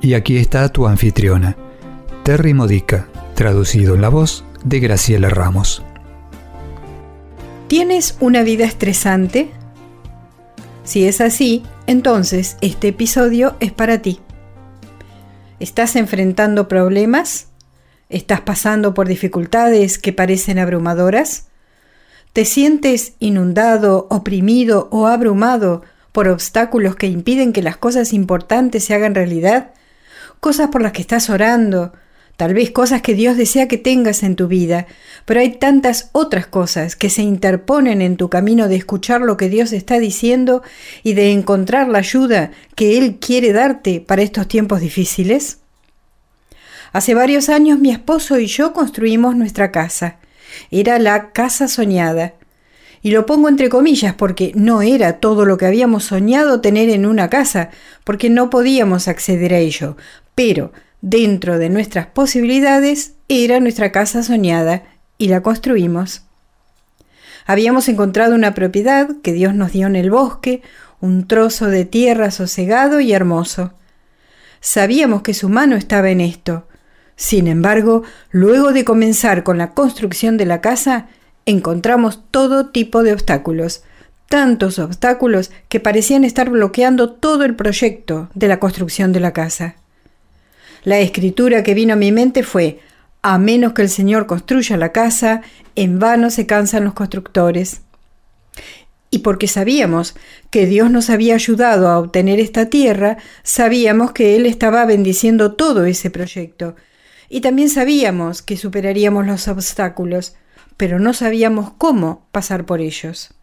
Y aquí está tu anfitriona, Terry Modica, traducido en la voz de Graciela Ramos. ¿Tienes una vida estresante? Si es así, entonces este episodio es para ti. ¿Estás enfrentando problemas? ¿Estás pasando por dificultades que parecen abrumadoras? ¿Te sientes inundado, oprimido o abrumado por obstáculos que impiden que las cosas importantes se hagan realidad? Cosas por las que estás orando, tal vez cosas que Dios desea que tengas en tu vida, pero hay tantas otras cosas que se interponen en tu camino de escuchar lo que Dios está diciendo y de encontrar la ayuda que Él quiere darte para estos tiempos difíciles. Hace varios años mi esposo y yo construimos nuestra casa. Era la casa soñada. Y lo pongo entre comillas porque no era todo lo que habíamos soñado tener en una casa, porque no podíamos acceder a ello, pero dentro de nuestras posibilidades era nuestra casa soñada y la construimos. Habíamos encontrado una propiedad que Dios nos dio en el bosque, un trozo de tierra sosegado y hermoso. Sabíamos que su mano estaba en esto. Sin embargo, luego de comenzar con la construcción de la casa, encontramos todo tipo de obstáculos, tantos obstáculos que parecían estar bloqueando todo el proyecto de la construcción de la casa. La escritura que vino a mi mente fue, a menos que el Señor construya la casa, en vano se cansan los constructores. Y porque sabíamos que Dios nos había ayudado a obtener esta tierra, sabíamos que Él estaba bendiciendo todo ese proyecto. Y también sabíamos que superaríamos los obstáculos, pero no sabíamos cómo pasar por ellos.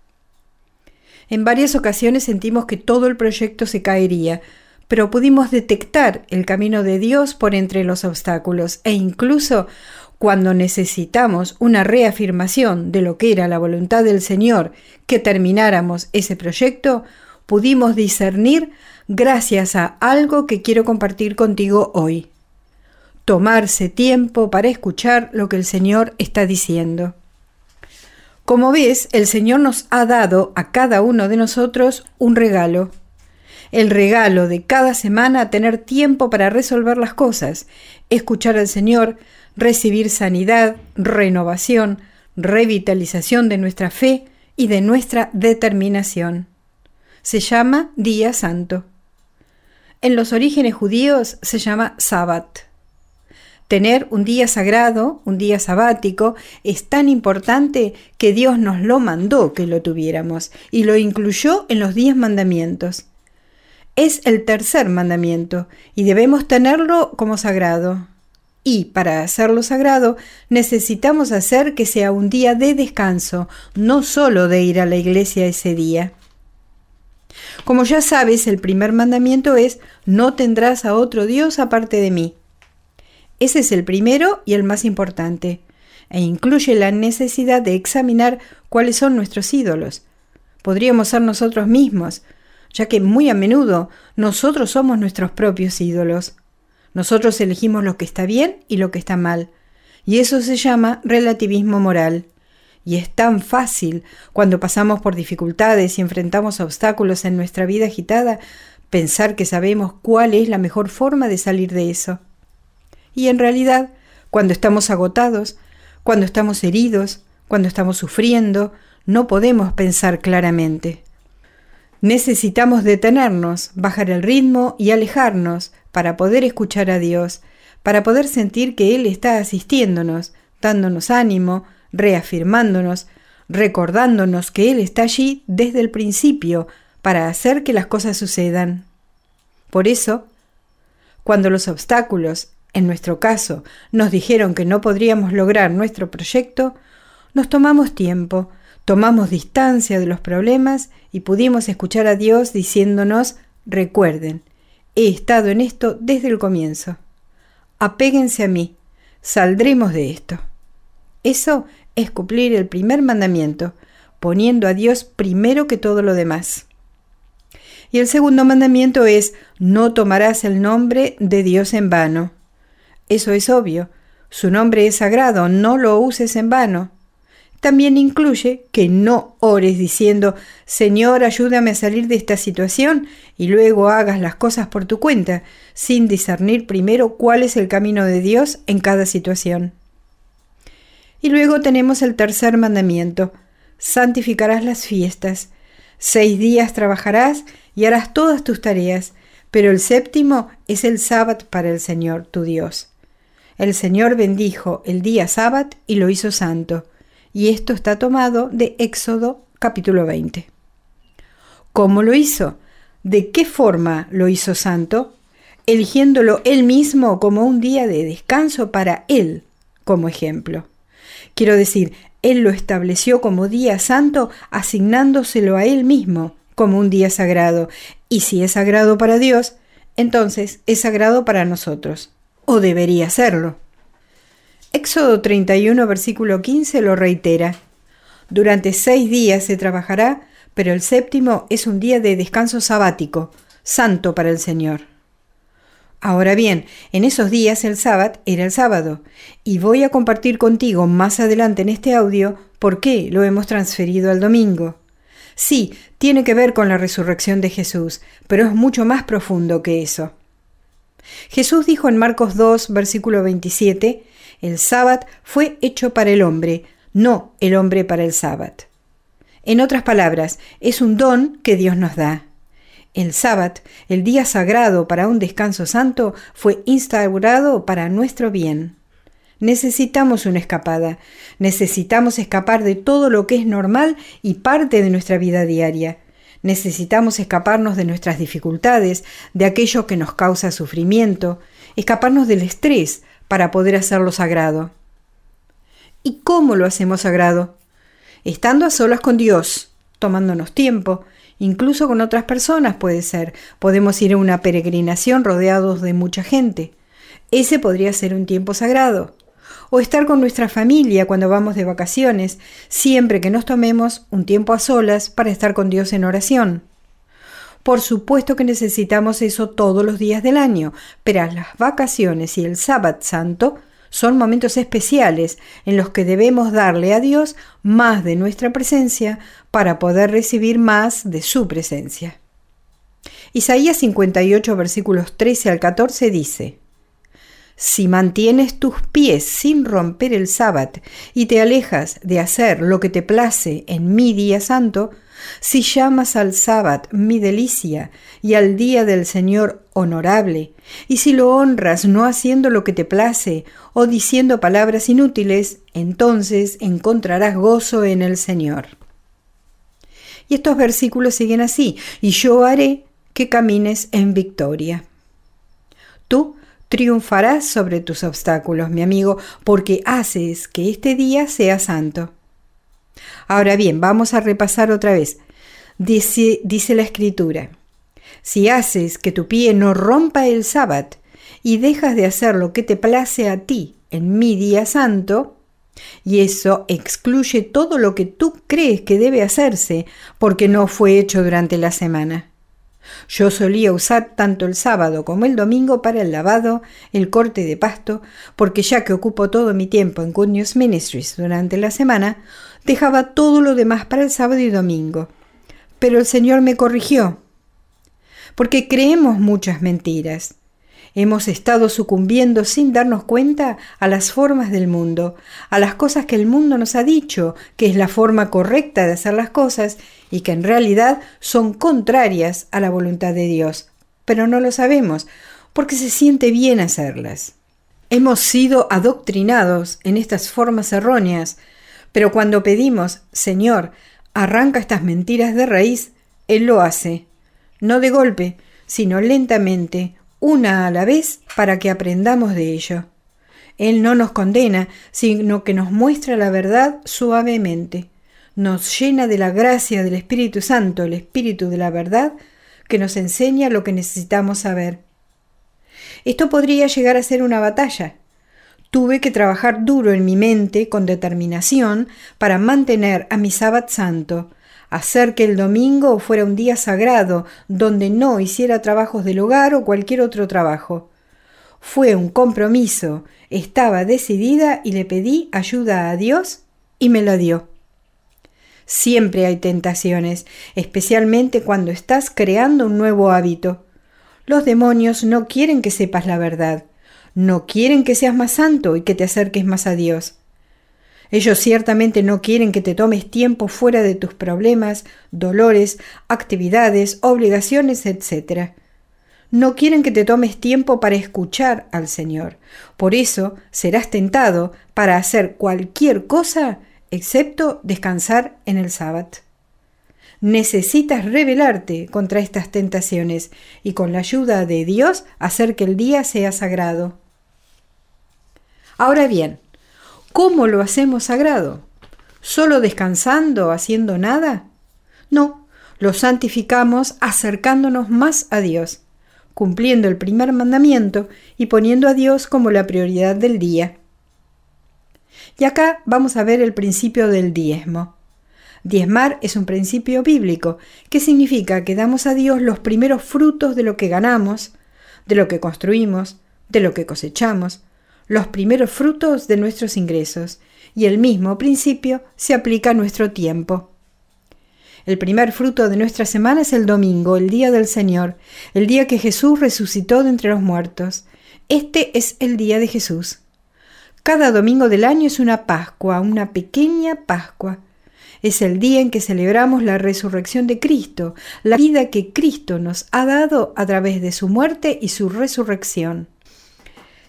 En varias ocasiones sentimos que todo el proyecto se caería, pero pudimos detectar el camino de Dios por entre los obstáculos e incluso cuando necesitamos una reafirmación de lo que era la voluntad del Señor que termináramos ese proyecto, pudimos discernir gracias a algo que quiero compartir contigo hoy. Tomarse tiempo para escuchar lo que el Señor está diciendo. Como ves, el Señor nos ha dado a cada uno de nosotros un regalo el regalo de cada semana tener tiempo para resolver las cosas, escuchar al Señor, recibir sanidad, renovación, revitalización de nuestra fe y de nuestra determinación. Se llama Día Santo. En los orígenes judíos se llama Sabbat. Tener un día sagrado, un día sabático, es tan importante que Dios nos lo mandó que lo tuviéramos y lo incluyó en los diez mandamientos es el tercer mandamiento y debemos tenerlo como sagrado. Y para hacerlo sagrado necesitamos hacer que sea un día de descanso, no solo de ir a la iglesia ese día. Como ya sabes, el primer mandamiento es, no tendrás a otro Dios aparte de mí. Ese es el primero y el más importante, e incluye la necesidad de examinar cuáles son nuestros ídolos. Podríamos ser nosotros mismos, ya que muy a menudo nosotros somos nuestros propios ídolos. Nosotros elegimos lo que está bien y lo que está mal, y eso se llama relativismo moral. Y es tan fácil, cuando pasamos por dificultades y enfrentamos obstáculos en nuestra vida agitada, pensar que sabemos cuál es la mejor forma de salir de eso. Y en realidad, cuando estamos agotados, cuando estamos heridos, cuando estamos sufriendo, no podemos pensar claramente. Necesitamos detenernos, bajar el ritmo y alejarnos para poder escuchar a Dios, para poder sentir que Él está asistiéndonos, dándonos ánimo, reafirmándonos, recordándonos que Él está allí desde el principio para hacer que las cosas sucedan. Por eso, cuando los obstáculos, en nuestro caso, nos dijeron que no podríamos lograr nuestro proyecto, nos tomamos tiempo, Tomamos distancia de los problemas y pudimos escuchar a Dios diciéndonos, recuerden, he estado en esto desde el comienzo. Apéguense a mí, saldremos de esto. Eso es cumplir el primer mandamiento, poniendo a Dios primero que todo lo demás. Y el segundo mandamiento es, no tomarás el nombre de Dios en vano. Eso es obvio, su nombre es sagrado, no lo uses en vano. También incluye que no ores diciendo, Señor, ayúdame a salir de esta situación y luego hagas las cosas por tu cuenta, sin discernir primero cuál es el camino de Dios en cada situación. Y luego tenemos el tercer mandamiento, santificarás las fiestas. Seis días trabajarás y harás todas tus tareas, pero el séptimo es el sábado para el Señor tu Dios. El Señor bendijo el día sábado y lo hizo santo y esto está tomado de Éxodo capítulo 20. ¿Cómo lo hizo? ¿De qué forma lo hizo santo? Eligiéndolo él mismo como un día de descanso para él, como ejemplo. Quiero decir, él lo estableció como día santo, asignándoselo a él mismo como un día sagrado. Y si es sagrado para Dios, entonces es sagrado para nosotros, o debería serlo. Éxodo 31, versículo 15 lo reitera. Durante seis días se trabajará, pero el séptimo es un día de descanso sabático, santo para el Señor. Ahora bien, en esos días el sábado era el sábado, y voy a compartir contigo más adelante en este audio por qué lo hemos transferido al domingo. Sí, tiene que ver con la resurrección de Jesús, pero es mucho más profundo que eso. Jesús dijo en Marcos 2, versículo 27, el sábado fue hecho para el hombre, no el hombre para el sábado. En otras palabras, es un don que Dios nos da. El sábado, el día sagrado para un descanso santo, fue instaurado para nuestro bien. Necesitamos una escapada, necesitamos escapar de todo lo que es normal y parte de nuestra vida diaria. Necesitamos escaparnos de nuestras dificultades, de aquello que nos causa sufrimiento, escaparnos del estrés, para poder hacerlo sagrado. ¿Y cómo lo hacemos sagrado? Estando a solas con Dios, tomándonos tiempo, incluso con otras personas puede ser. Podemos ir a una peregrinación rodeados de mucha gente. Ese podría ser un tiempo sagrado. O estar con nuestra familia cuando vamos de vacaciones, siempre que nos tomemos un tiempo a solas para estar con Dios en oración. Por supuesto que necesitamos eso todos los días del año, pero las vacaciones y el sábado santo son momentos especiales en los que debemos darle a Dios más de nuestra presencia para poder recibir más de su presencia. Isaías 58 versículos 13 al 14 dice, Si mantienes tus pies sin romper el sábado y te alejas de hacer lo que te place en mi día santo, si llamas al sábado mi delicia y al día del Señor honorable, y si lo honras no haciendo lo que te place o diciendo palabras inútiles, entonces encontrarás gozo en el Señor. Y estos versículos siguen así, y yo haré que camines en victoria. Tú triunfarás sobre tus obstáculos, mi amigo, porque haces que este día sea santo. Ahora bien, vamos a repasar otra vez. Dice, dice la escritura, si haces que tu pie no rompa el sábado y dejas de hacer lo que te place a ti en mi día santo, y eso excluye todo lo que tú crees que debe hacerse porque no fue hecho durante la semana. Yo solía usar tanto el sábado como el domingo para el lavado, el corte de pasto, porque ya que ocupo todo mi tiempo en Good News Ministries durante la semana, dejaba todo lo demás para el sábado y domingo. Pero el Señor me corrigió, porque creemos muchas mentiras. Hemos estado sucumbiendo sin darnos cuenta a las formas del mundo, a las cosas que el mundo nos ha dicho que es la forma correcta de hacer las cosas y que en realidad son contrarias a la voluntad de Dios. Pero no lo sabemos, porque se siente bien hacerlas. Hemos sido adoctrinados en estas formas erróneas, pero cuando pedimos, Señor, arranca estas mentiras de raíz, Él lo hace, no de golpe, sino lentamente, una a la vez, para que aprendamos de ello. Él no nos condena, sino que nos muestra la verdad suavemente, nos llena de la gracia del Espíritu Santo, el Espíritu de la verdad, que nos enseña lo que necesitamos saber. Esto podría llegar a ser una batalla. Tuve que trabajar duro en mi mente con determinación para mantener a mi sábado santo, hacer que el domingo fuera un día sagrado donde no hiciera trabajos del hogar o cualquier otro trabajo. Fue un compromiso, estaba decidida y le pedí ayuda a Dios y me la dio. Siempre hay tentaciones, especialmente cuando estás creando un nuevo hábito. Los demonios no quieren que sepas la verdad, no quieren que seas más santo y que te acerques más a Dios. Ellos ciertamente no quieren que te tomes tiempo fuera de tus problemas, dolores, actividades, obligaciones, etc. No quieren que te tomes tiempo para escuchar al Señor. Por eso serás tentado para hacer cualquier cosa excepto descansar en el sábado. Necesitas rebelarte contra estas tentaciones y con la ayuda de Dios hacer que el día sea sagrado. Ahora bien, ¿cómo lo hacemos sagrado? ¿Solo descansando, haciendo nada? No, lo santificamos acercándonos más a Dios, cumpliendo el primer mandamiento y poniendo a Dios como la prioridad del día. Y acá vamos a ver el principio del diezmo. Diezmar es un principio bíblico, que significa que damos a Dios los primeros frutos de lo que ganamos, de lo que construimos, de lo que cosechamos, los primeros frutos de nuestros ingresos, y el mismo principio se aplica a nuestro tiempo. El primer fruto de nuestra semana es el domingo, el día del Señor, el día que Jesús resucitó de entre los muertos. Este es el día de Jesús. Cada domingo del año es una Pascua, una pequeña Pascua. Es el día en que celebramos la resurrección de Cristo, la vida que Cristo nos ha dado a través de su muerte y su resurrección.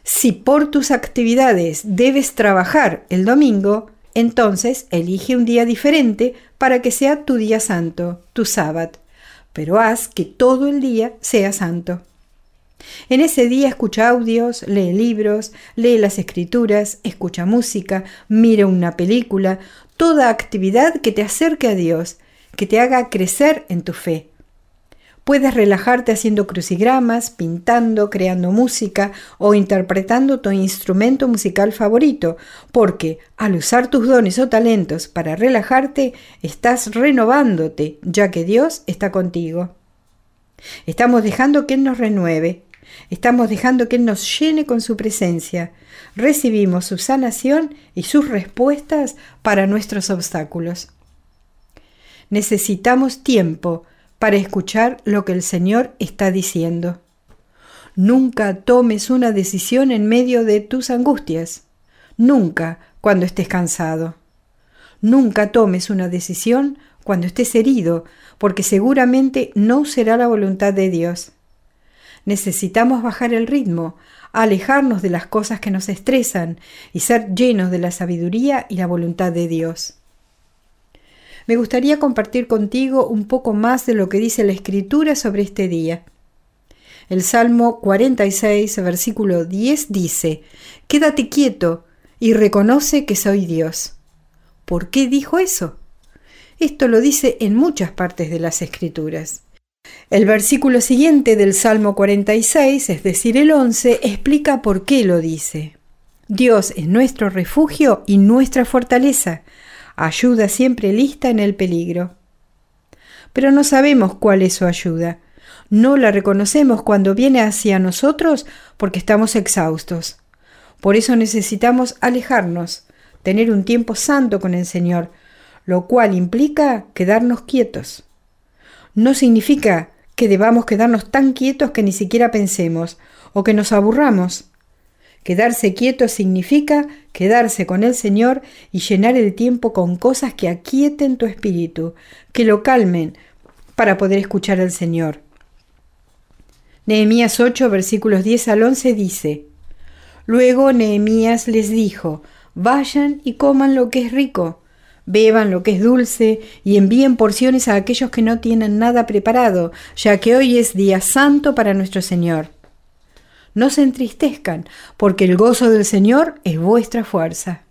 Si por tus actividades debes trabajar el domingo, entonces elige un día diferente para que sea tu día santo, tu sábado, pero haz que todo el día sea santo. En ese día escucha audios, lee libros, lee las escrituras, escucha música, mira una película, toda actividad que te acerque a Dios, que te haga crecer en tu fe. Puedes relajarte haciendo crucigramas, pintando, creando música o interpretando tu instrumento musical favorito, porque al usar tus dones o talentos para relajarte, estás renovándote, ya que Dios está contigo. Estamos dejando que Él nos renueve, Estamos dejando que Él nos llene con su presencia. Recibimos su sanación y sus respuestas para nuestros obstáculos. Necesitamos tiempo para escuchar lo que el Señor está diciendo. Nunca tomes una decisión en medio de tus angustias. Nunca cuando estés cansado. Nunca tomes una decisión cuando estés herido, porque seguramente no será la voluntad de Dios. Necesitamos bajar el ritmo, alejarnos de las cosas que nos estresan y ser llenos de la sabiduría y la voluntad de Dios. Me gustaría compartir contigo un poco más de lo que dice la Escritura sobre este día. El Salmo 46, versículo 10 dice, Quédate quieto y reconoce que soy Dios. ¿Por qué dijo eso? Esto lo dice en muchas partes de las Escrituras. El versículo siguiente del Salmo 46, es decir, el 11, explica por qué lo dice. Dios es nuestro refugio y nuestra fortaleza, ayuda siempre lista en el peligro. Pero no sabemos cuál es su ayuda. No la reconocemos cuando viene hacia nosotros porque estamos exhaustos. Por eso necesitamos alejarnos, tener un tiempo santo con el Señor, lo cual implica quedarnos quietos. No significa que debamos quedarnos tan quietos que ni siquiera pensemos o que nos aburramos. Quedarse quieto significa quedarse con el Señor y llenar el tiempo con cosas que aquieten tu espíritu, que lo calmen para poder escuchar al Señor. Nehemías 8, versículos 10 al 11 dice, Luego Nehemías les dijo, Vayan y coman lo que es rico, beban lo que es dulce y envíen porciones a aquellos que no tienen nada preparado, ya que hoy es día santo para nuestro Señor. No se entristezcan, porque el gozo del Señor es vuestra fuerza.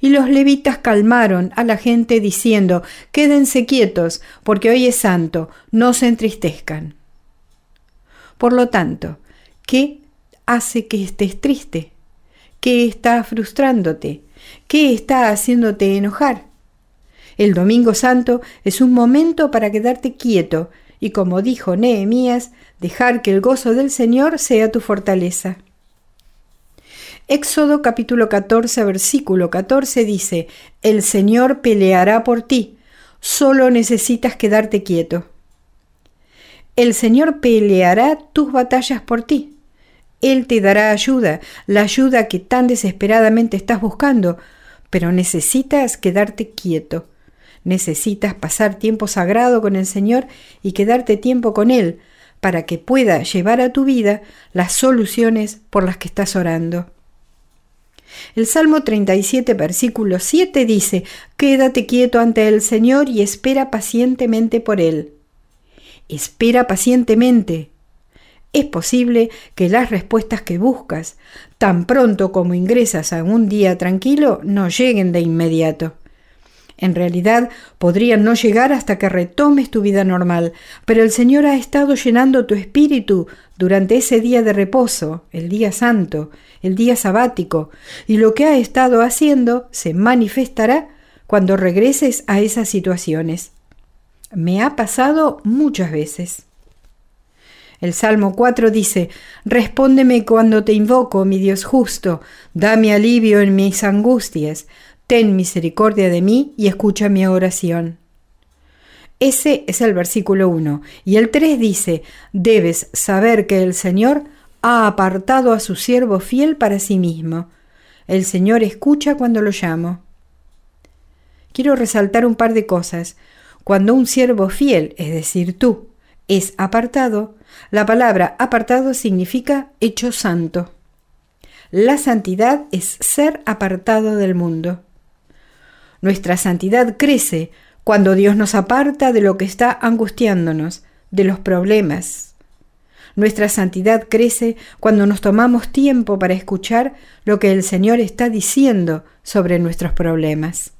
Y los levitas calmaron a la gente diciendo, Quédense quietos, porque hoy es santo, no se entristezcan. Por lo tanto, ¿qué hace que estés triste? ¿Qué está frustrándote? ¿Qué está haciéndote enojar? El Domingo Santo es un momento para quedarte quieto y, como dijo Nehemías, dejar que el gozo del Señor sea tu fortaleza. Éxodo capítulo 14 versículo 14 dice, El Señor peleará por ti, solo necesitas quedarte quieto. El Señor peleará tus batallas por ti. Él te dará ayuda, la ayuda que tan desesperadamente estás buscando, pero necesitas quedarte quieto. Necesitas pasar tiempo sagrado con el Señor y quedarte tiempo con Él, para que pueda llevar a tu vida las soluciones por las que estás orando. El Salmo 37, versículo 7 dice, Quédate quieto ante el Señor y espera pacientemente por Él. Espera pacientemente. Es posible que las respuestas que buscas, tan pronto como ingresas a un día tranquilo, no lleguen de inmediato. En realidad podrían no llegar hasta que retomes tu vida normal, pero el Señor ha estado llenando tu espíritu durante ese día de reposo, el día santo, el día sabático, y lo que ha estado haciendo se manifestará cuando regreses a esas situaciones. Me ha pasado muchas veces. El Salmo 4 dice, Respóndeme cuando te invoco, mi Dios justo, dame alivio en mis angustias, ten misericordia de mí y escucha mi oración. Ese es el versículo 1. Y el 3 dice, debes saber que el Señor ha apartado a su siervo fiel para sí mismo. El Señor escucha cuando lo llamo. Quiero resaltar un par de cosas. Cuando un siervo fiel, es decir, tú, es apartado, la palabra apartado significa hecho santo. La santidad es ser apartado del mundo. Nuestra santidad crece cuando Dios nos aparta de lo que está angustiándonos, de los problemas. Nuestra santidad crece cuando nos tomamos tiempo para escuchar lo que el Señor está diciendo sobre nuestros problemas.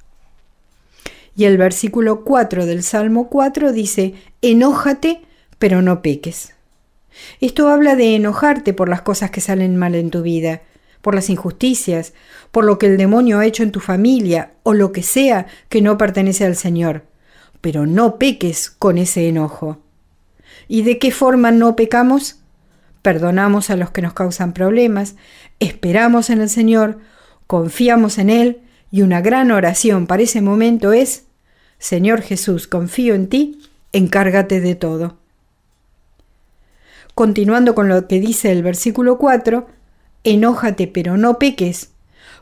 Y el versículo 4 del Salmo 4 dice, enójate, pero no peques. Esto habla de enojarte por las cosas que salen mal en tu vida, por las injusticias, por lo que el demonio ha hecho en tu familia o lo que sea que no pertenece al Señor. Pero no peques con ese enojo. ¿Y de qué forma no pecamos? Perdonamos a los que nos causan problemas, esperamos en el Señor, confiamos en Él y una gran oración para ese momento es, Señor Jesús, confío en ti, encárgate de todo. Continuando con lo que dice el versículo 4, enójate pero no peques.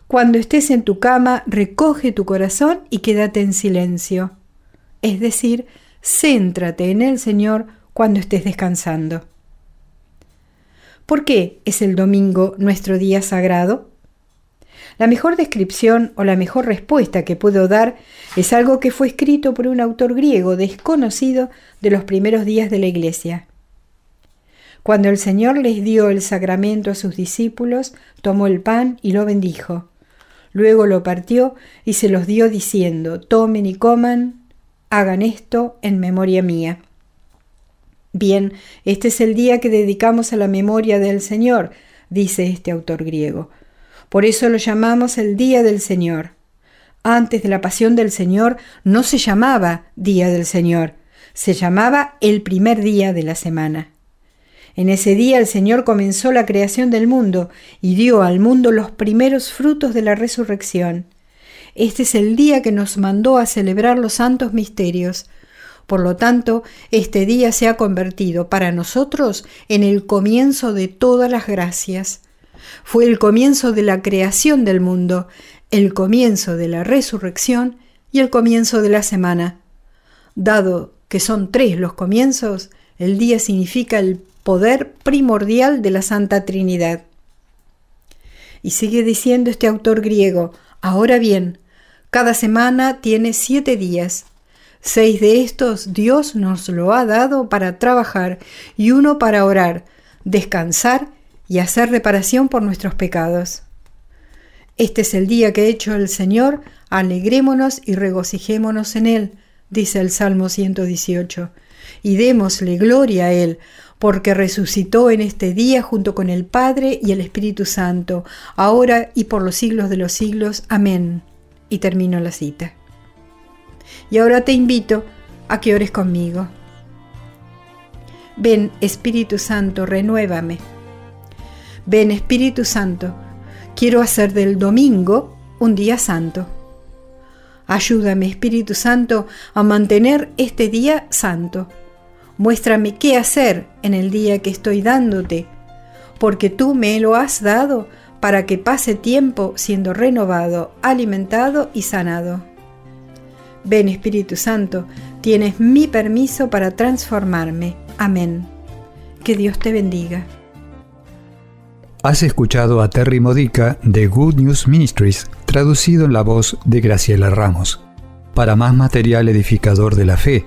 Cuando estés en tu cama, recoge tu corazón y quédate en silencio. Es decir, céntrate en el Señor cuando estés descansando. ¿Por qué es el domingo nuestro día sagrado? La mejor descripción o la mejor respuesta que puedo dar es algo que fue escrito por un autor griego desconocido de los primeros días de la Iglesia. Cuando el Señor les dio el sacramento a sus discípulos, tomó el pan y lo bendijo. Luego lo partió y se los dio diciendo, tomen y coman, hagan esto en memoria mía. Bien, este es el día que dedicamos a la memoria del Señor, dice este autor griego. Por eso lo llamamos el Día del Señor. Antes de la pasión del Señor no se llamaba Día del Señor, se llamaba el primer día de la semana. En ese día el Señor comenzó la creación del mundo y dio al mundo los primeros frutos de la resurrección. Este es el día que nos mandó a celebrar los santos misterios. Por lo tanto, este día se ha convertido para nosotros en el comienzo de todas las gracias. Fue el comienzo de la creación del mundo, el comienzo de la resurrección y el comienzo de la semana. Dado que son tres los comienzos, el día significa el poder primordial de la Santa Trinidad. Y sigue diciendo este autor griego, ahora bien, cada semana tiene siete días. Seis de estos Dios nos lo ha dado para trabajar y uno para orar, descansar y hacer reparación por nuestros pecados. Este es el día que ha hecho el Señor, alegrémonos y regocijémonos en él, dice el Salmo 118. y démosle gloria a Él, porque resucitó en este día junto con el Padre y el Espíritu Santo, ahora y por los siglos de los siglos. Amén. Y termino la cita. Y ahora te invito a que ores conmigo. Ven Espíritu Santo, renuévame. Ven Espíritu Santo, quiero hacer del domingo un día santo. Ayúdame Espíritu Santo a mantener este día santo Muéstrame qué hacer en el día que estoy dándote, porque tú me lo has dado para que pase tiempo siendo renovado, alimentado y sanado. Ven Espíritu Santo, tienes mi permiso para transformarme. Amén. Que Dios te bendiga. Has escuchado a Terry Modica de Good News Ministries, traducido en la voz de Graciela Ramos. Para más material edificador de la fe,